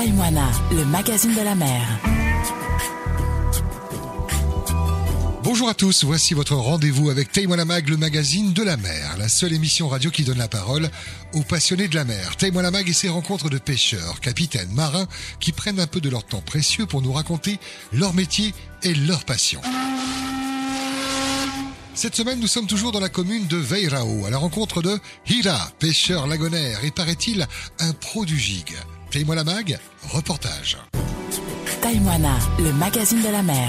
Taïmoana, le magazine de la mer. Bonjour à tous, voici votre rendez-vous avec Taïmoana Mag, le magazine de la mer, la seule émission radio qui donne la parole aux passionnés de la mer. Taïmoana Mag et ses rencontres de pêcheurs, capitaines, marins qui prennent un peu de leur temps précieux pour nous raconter leur métier et leur passion. Cette semaine, nous sommes toujours dans la commune de Veirao, à la rencontre de Hira, pêcheur lagonaire et paraît-il un pro du gig. Taïmoana Mag, reportage. Taïmoana, le magazine de la mer.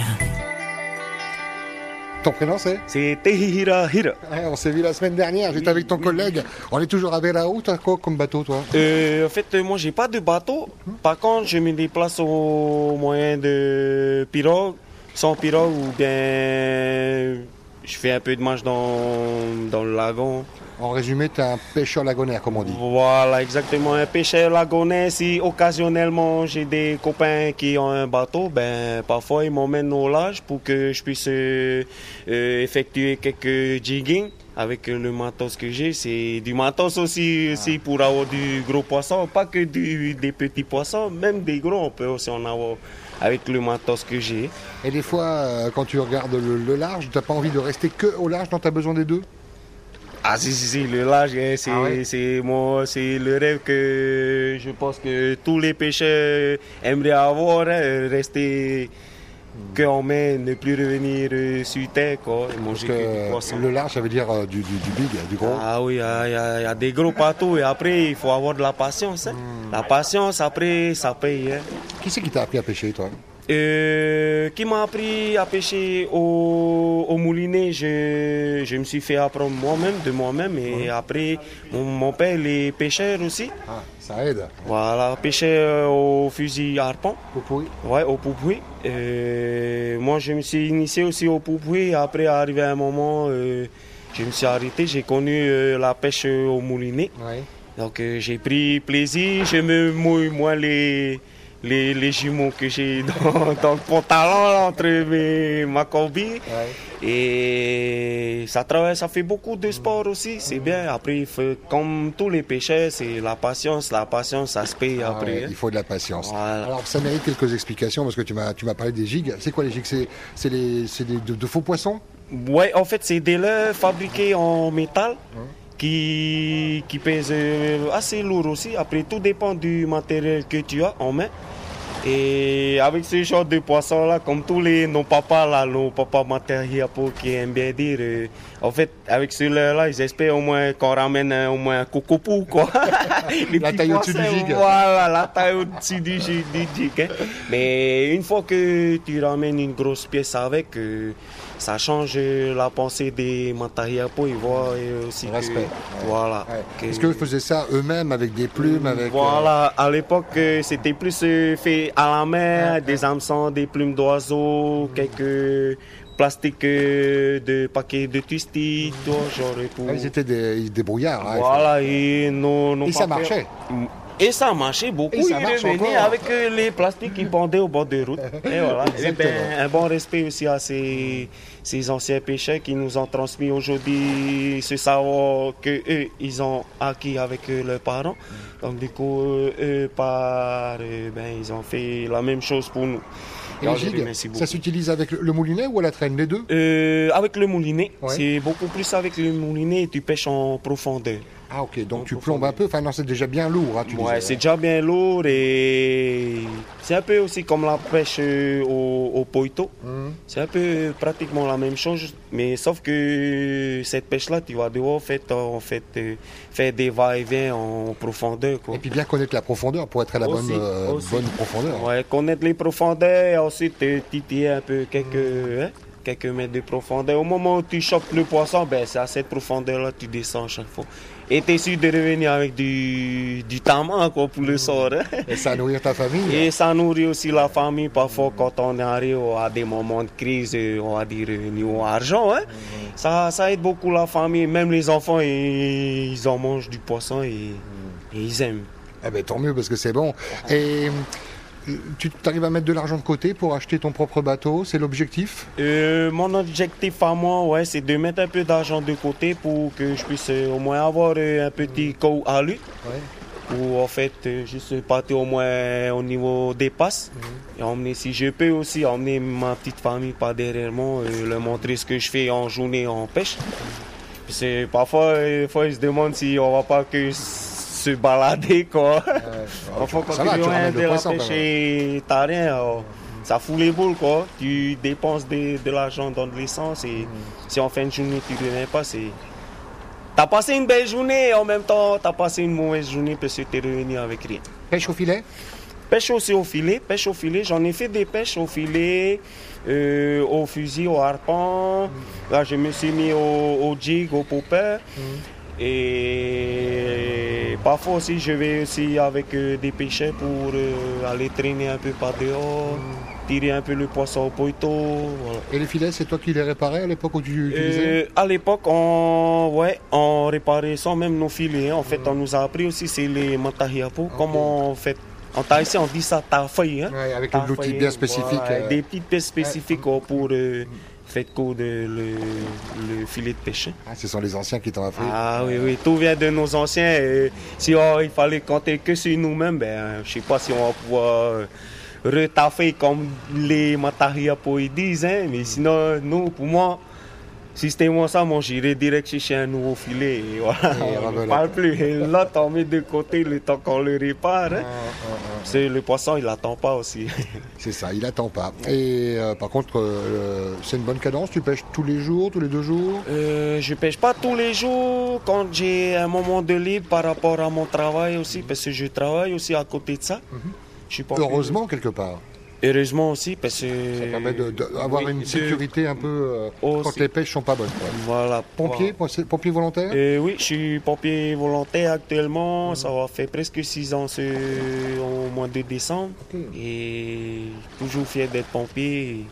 Ton prénom c'est C'est Tehihira Hira. Ouais, On s'est vu la semaine dernière, j'étais avec ton collègue. On est toujours à Veirao, t'as quoi comme bateau toi? Euh, en fait, euh, moi, j'ai pas de bateau. Par contre, je me déplace au moyen de pirogue, sans pirogue, ou bien je fais un peu de marche dans, dans le lagon. En résumé, t'es un pêcheur lagonaire comme on dit. Voilà, exactement. Un pêcheur lagonais, si occasionnellement j'ai des copains qui ont un bateau, ben parfois ils m'emmènent au large pour que je puisse euh, euh, effectuer quelques jigging avec le matos que j'ai. C'est du matos aussi, aussi pour avoir du gros poisson, pas que du, des petits poissons, même des gros, on peut aussi en avoir avec le matos que j'ai. Et des fois, euh, quand tu regardes le, le large, t'as pas envie de rester que au large, non t'as besoin des deux? Ah si, si, si, le large, hein, c'est Ah ouais? mon- c'est le rêve que je pense que tous les pêcheurs aimeraient avoir, hein, rester que en mer, ne plus revenir euh, sur terre, quoi, et manger que du poisson. le large, ça veut dire euh, du, du, du big, du gros. Ah oui, il y, a- il y y a des gros bateaux et après il faut avoir de la patience. hein. Hmm. La patience, après, ça paye. hein. Qui c'est qui t'a appris à pêcher, toi? Euh, qui m'a appris à pêcher au, au moulinet, je, je me suis fait apprendre moi-même, de moi-même. Et après, mon, mon père, les pêcheurs aussi. Ah, ça aide. Voilà, pêcheur au fusil harpon, Poupoui. ouais, au poupoui. Euh, moi, je me suis initié aussi au poupoui. Après, arrivé un moment, euh, je me suis arrêté. J'ai connu euh, la pêche au moulinet. Ouais. Donc euh, j'ai pris plaisir, je me mouille moi les, les, les jumeaux que j'ai dans, dans le pantalon là, entre mes, ma combi. Ouais. Et ça travaille, ça fait beaucoup de sport aussi, c'est bien. Après, faut- comme tous les pêcheurs, c'est la patience, la patience, ça se paye Ah après. ouais, hein. il faut de la patience. Voilà. Alors ça mérite quelques explications parce que tu m'as tu m'as parlé des gigs. C'est quoi les gigs? C'est c'est les c'est des de, de faux poissons? Ouais, en fait, c'est des leurres fabriqués en métal qui, qui pèsent euh, assez lourd aussi. Après, tout dépend du matériel que tu as en main. Et avec ce genre de poissons-là, comme tous les nos papas, là, nos papas matériels pour qui aiment bien dire, euh, en fait, avec ce leurre-là, ils espèrent au moins qu'on ramène euh, au moins un cocopou, quoi. Les La taille au-dessus du jig. Voilà, la taille au-dessus du jig, hein. Mais une fois que tu ramènes une grosse pièce avec, euh, ça change la pensée des y voir euh, aussi que- Respect. voilà. Ouais. que- Est-ce qu'ils faisaient ça eux-mêmes avec des plumes avec euh, voilà, à l'époque, euh, c'était plus euh, fait à la mer, des hameçons, des plumes d'oiseaux, quelques plastiques de paquets de twisty, tout genre et tout. ah, ils étaient des, des brouillards. hein, Voilà, et nos Et ça marchait. Et ça marchait beaucoup. Et ça il revenait encore. avec euh, les plastiques qui pendaient au bord de route. Et voilà. Et Exactement. ben, un bon respect aussi à ces, ces anciens pêcheurs qui nous ont transmis aujourd'hui ce savoir que eux ils ont acquis avec euh, leurs parents. Donc du coup, euh, eux par, euh, ben, ils ont fait la même chose pour nous. Et Alors, beaucoup. ça s'utilise avec le, moulinet ou à la traîne Les deux? Euh, avec le moulinet, Ouais. c'est beaucoup plus avec le moulinet, tu pêches en profondeur. Ah ok, donc En tu plombes un peu. Enfin non, c'est déjà bien lourd. Hein, tu Ouais, c'est déjà bien lourd et c'est un peu aussi comme la pêche au, au poito. Hum. C'est un peu pratiquement la même chose, mais sauf que cette pêche-là, tu vas devoir en fait, en fait, euh, faire des va-et-vient en profondeur. Quoi. Et puis bien connaître la profondeur pour être à la bonne, euh, bonne profondeur. Ouais, connaître les profondeurs et ensuite euh, titiller un peu quelques, hein, quelques mètres de profondeur. Au moment où tu chopes le poisson, ben, c'est à cette profondeur-là que tu descends chaque fois. Et tu es sûr de revenir avec du, du pour le sort. hein? Et ça nourrir ta famille. Et ça nourrit aussi la famille. Parfois, quand on arrive à des moments de crise, euh, on va dire euh, niveau argent, hein, ça, ça aide beaucoup la famille. Même les enfants, ils, ils en mangent du poisson et, et ils aiment. Eh ben, tant mieux parce que c'est bon. Et tu arrives à mettre de l'argent de côté pour acheter ton propre bateau, c'est l'objectif? Euh, mon objectif à moi, ouais, c'est de mettre un peu d'argent de côté pour que je puisse euh, au moins avoir euh, un petit coup à lui. Ou en fait, euh, juste partir au moins au niveau des passes. Et emmener, si je peux aussi, emmener ma petite famille par derrière moi, et leur montrer ce que je fais en journée en pêche. C'est parfois, euh, fois, ils se demandent si on va pas que se balader quoi. Viens ramènes de la pêche et t'as rien, alors, ça fout les boules quoi. Tu dépenses de, de l'argent dans de l'essence et si en fin de journée tu reviens pas, c'est T'as passé une belle journée et en même temps t'as passé une mauvaise journée parce que t'es revenu avec rien. Pêche au filet? Pêche aussi au filet, pêche au filet. J'en ai fait des pêches au filet, euh, au fusil, au harpon. Là, je me suis mis au, au jig, au popper. Et parfois aussi, je vais aussi avec euh, des pêcheurs pour euh, aller traîner un peu par dehors, tirer un peu le poisson au poito. voilà. Et les filets, c'est toi qui les réparais à l'époque où tu utilisais Euh, à l'époque, on, ouais, on réparait sans même nos filets. hein. En fait, on nous a appris aussi, c'est les matahiapo. Comment on fait En Tahitien, on dit ça tafaï. Hein? Ouais, avec bien spécifique. voilà, euh, Des petites pièces spécifiques quoi, pour euh, faire coudre le, le filet de pêche. ah, ce sont les anciens qui t'ont appris. Ah oui, oui, tout vient de nos anciens. et si oh, il fallait compter que sur nous-mêmes, ben, je sais pas si on va pouvoir euh, retaffer comme les Matahiapo ils disent. Hein, mais sinon, nous, pour moi, si c'était moi ça, moi j'irais direct chercher un nouveau filet. Et voilà, Et on ne parle plus. Et là, t'en mets de côté le temps qu'on le répare. hein. C'est le poisson, il attend pas aussi. C'est ça, il attend pas. Et euh, par contre, euh, c'est une bonne cadence. Tu pêches tous les jours, tous les deux jours? Euh, je pêche pas tous les jours quand j'ai un moment de libre par rapport à mon travail aussi, parce que je travaille aussi à côté de ça. Je suis pas Heureusement, quelque part. Heureusement aussi, parce que. Ça permet d'avoir oui, une sécurité un peu euh, Aussi. quand les pêches sont pas bonnes. quoi. Voilà. Pompier, pompier- pompier volontaire? Euh, oui, je suis pompier volontaire actuellement. Ça va faire presque six ans ce- au mois de décembre. Et toujours fier d'être pompier.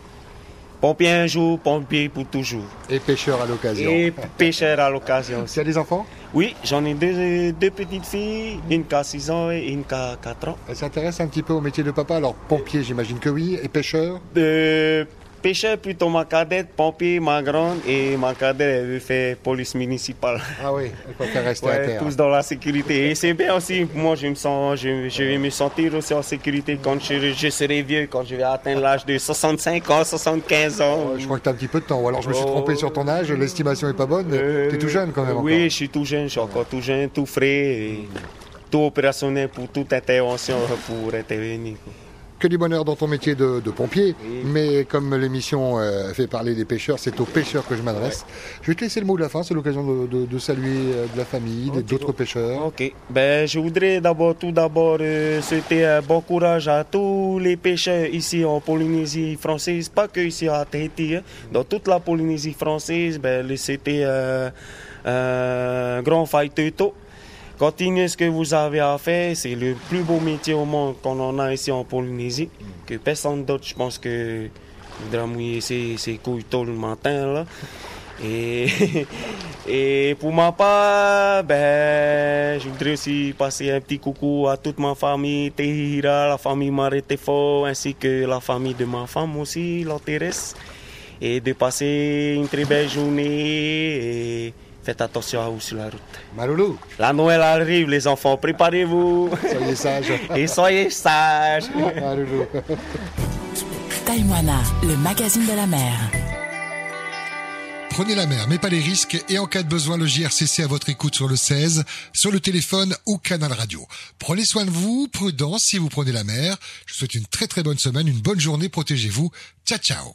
Pompier un jour, pompier pour toujours. Et pêcheur à l'occasion. Et pêcheur à l'occasion. Tu as des enfants? Oui, j'en ai deux, deux petites filles, une qui a 6 ans et une qui a 4 ans. Elle s'intéresse un petit peu au métier de papa. Alors, pompier, j'imagine que oui. Et pêcheur? De pêcheur, plutôt ma cadette, pompier, ma grande, et ma cadette, elle veut faire police municipale. Ah oui, elle préfère rester à Ouais, terre. tous dans la sécurité. Et c'est bien aussi, moi je me sens, je, je vais me sentir aussi en sécurité quand je, je serai vieux, quand je vais atteindre l'âge de 65 ans, 75 ans. Je crois que tu as un petit peu de temps. Ou alors je me suis trompé sur ton âge, l'estimation est pas bonne. Euh, tu es tout jeune quand même. Oui, encore. je suis tout jeune, je suis encore tout jeune, tout frais, et tout opérationnel pour toute intervention pour intervenir. Que du bonheur dans ton métier de, de pompier. Mais comme l'émission euh, fait parler des pêcheurs, c'est aux pêcheurs que je m'adresse. Je vais te laisser le mot de la fin. C'est l'occasion de, de- de saluer euh, de la famille, des- Ok. d'autres pêcheurs. Ok, ben je voudrais d'abord tout d'abord euh, souhaiter un bon courage à tous les pêcheurs ici en Polynésie française, pas que ici à Tahiti, hein. dans toute la Polynésie française, ben le- c'était euh, un grand faillito. Continuez ce que vous avez à faire, c'est le plus beau métier au monde qu'on en a ici en Polynésie, que personne d'autre, je pense que voudra mouiller ses, couilles tôt le matin là. Et, et pour ma part, ben, je voudrais aussi passer un petit coucou à toute ma famille, Tehira, la famille Maretefo, ainsi que la famille de ma femme aussi, la Thérèse. Et de passer une très belle journée faites attention à vous sur la route. Maloulou, La Noël arrive, les enfants, préparez-vous soyez sages. et soyez sages. Maloulou. Taïwana, le magazine de la mer. Prenez la mer, mais pas les risques. Et en cas de besoin, le JRCC à votre écoute sur le 16, sur le téléphone ou canal radio. Prenez soin de vous, prudence si vous prenez la mer. Je vous souhaite une très très bonne semaine, une bonne journée, protégez-vous. Ciao ciao